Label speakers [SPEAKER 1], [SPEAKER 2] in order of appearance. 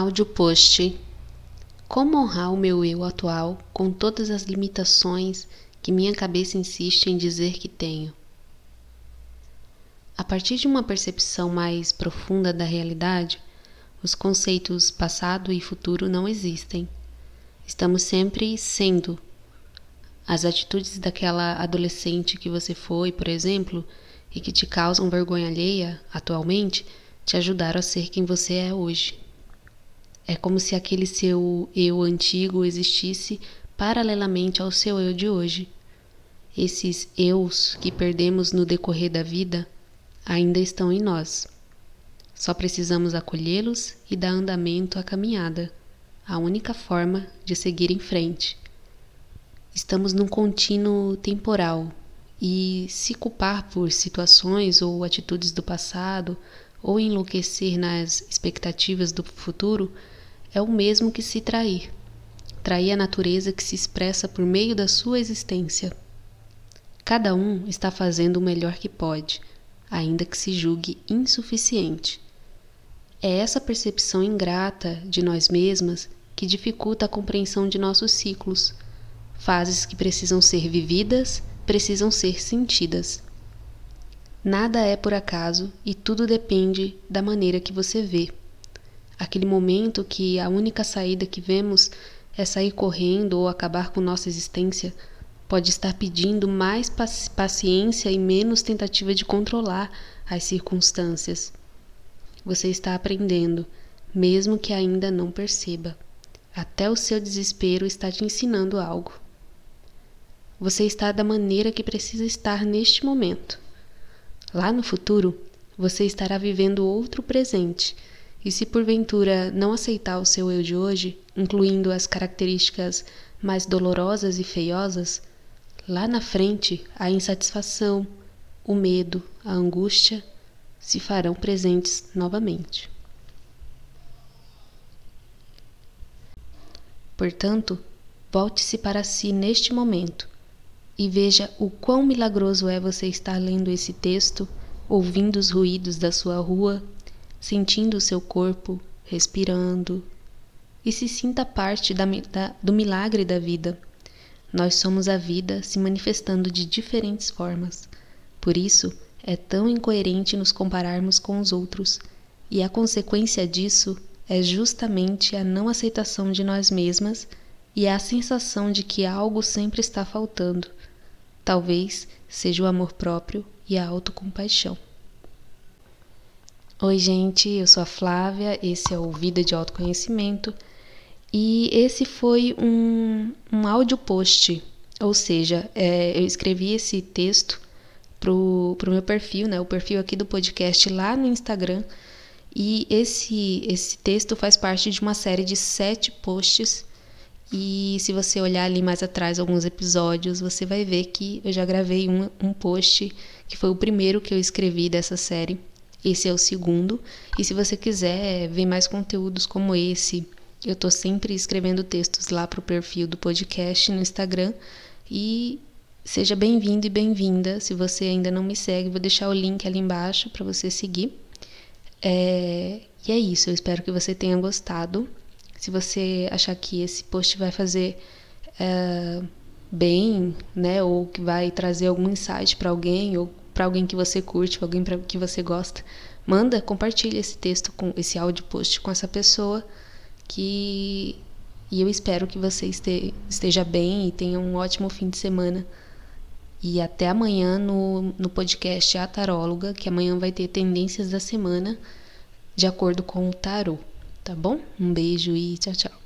[SPEAKER 1] Áudio post. Como honrar o meu eu atual com todas as limitações que minha cabeça insiste em dizer que tenho? A partir de uma percepção mais profunda da realidade, os conceitos passado e futuro não existem. Estamos sempre sendo. As atitudes daquela adolescente que você foi, por exemplo, e que te causam vergonha alheia atualmente, te ajudaram a ser quem você é hoje. É como se aquele seu eu antigo existisse paralelamente ao seu eu de hoje. Esses eus que perdemos no decorrer da vida ainda estão em nós. Só precisamos acolhê-los e dar andamento à caminhada, a única forma de seguir em frente. Estamos num contínuo temporal e se culpar por situações ou atitudes do passado ou enlouquecer nas expectativas do futuro é o mesmo que se trair. Trair a natureza que se expressa por meio da sua existência. Cada um está fazendo o melhor que pode, ainda que se julgue insuficiente. É essa percepção ingrata de nós mesmas que dificulta a compreensão de nossos ciclos. Fases que precisam ser vividas, precisam ser sentidas. Nada é por acaso e tudo depende da maneira que você vê aquele momento que a única saída que vemos é sair correndo ou acabar com nossa existência, pode estar pedindo mais paciência e menos tentativa de controlar as circunstâncias. Você está aprendendo, mesmo que ainda não perceba. Até o seu desespero está te ensinando algo. Você está da maneira que precisa estar neste momento. Lá no futuro, você estará vivendo outro presente e se porventura não aceitar o seu eu de hoje, incluindo as características mais dolorosas e feiosas, lá na frente a insatisfação, o medo, a angústia se farão presentes novamente. Portanto, volte-se para si neste momento e veja o quão milagroso é você estar lendo esse texto, ouvindo os ruídos da sua rua sentindo o seu corpo, respirando, e se sinta parte da, da, do milagre da vida. Nós somos a vida se manifestando de diferentes formas. Por isso, é tão incoerente nos compararmos com os outros, e a consequência disso é justamente a não aceitação de nós mesmas e a sensação de que algo sempre está faltando. Talvez seja o amor próprio e a autocompaixão. Oi, gente, eu sou a Flávia, esse é o Vida de Autoconhecimento e esse foi um, um áudio post, ou seja, é, eu escrevi esse texto pro, pro meu perfil, né, o perfil aqui do podcast lá no Instagram e esse, esse texto faz parte de uma série de sete posts e se você olhar ali mais atrás alguns episódios, você vai ver que eu já gravei um, um post que foi o primeiro que eu escrevi dessa série esse é o segundo. E se você quiser ver mais conteúdos como esse, eu estou sempre escrevendo textos lá para o perfil do podcast no Instagram. E seja bem-vindo e bem-vinda. Se você ainda não me segue, vou deixar o link ali embaixo para você seguir. É... E é isso, eu espero que você tenha gostado. Se você achar que esse post vai fazer é, bem, né, ou que vai trazer algum insight para alguém, ou para alguém que você curte, alguém pra, que você gosta, manda, compartilha esse texto com esse áudio post com essa pessoa que e eu espero que você esteja bem e tenha um ótimo fim de semana. E até amanhã no, no podcast A Taróloga, que amanhã vai ter tendências da semana de acordo com o tarô, tá bom? Um beijo e tchau, tchau.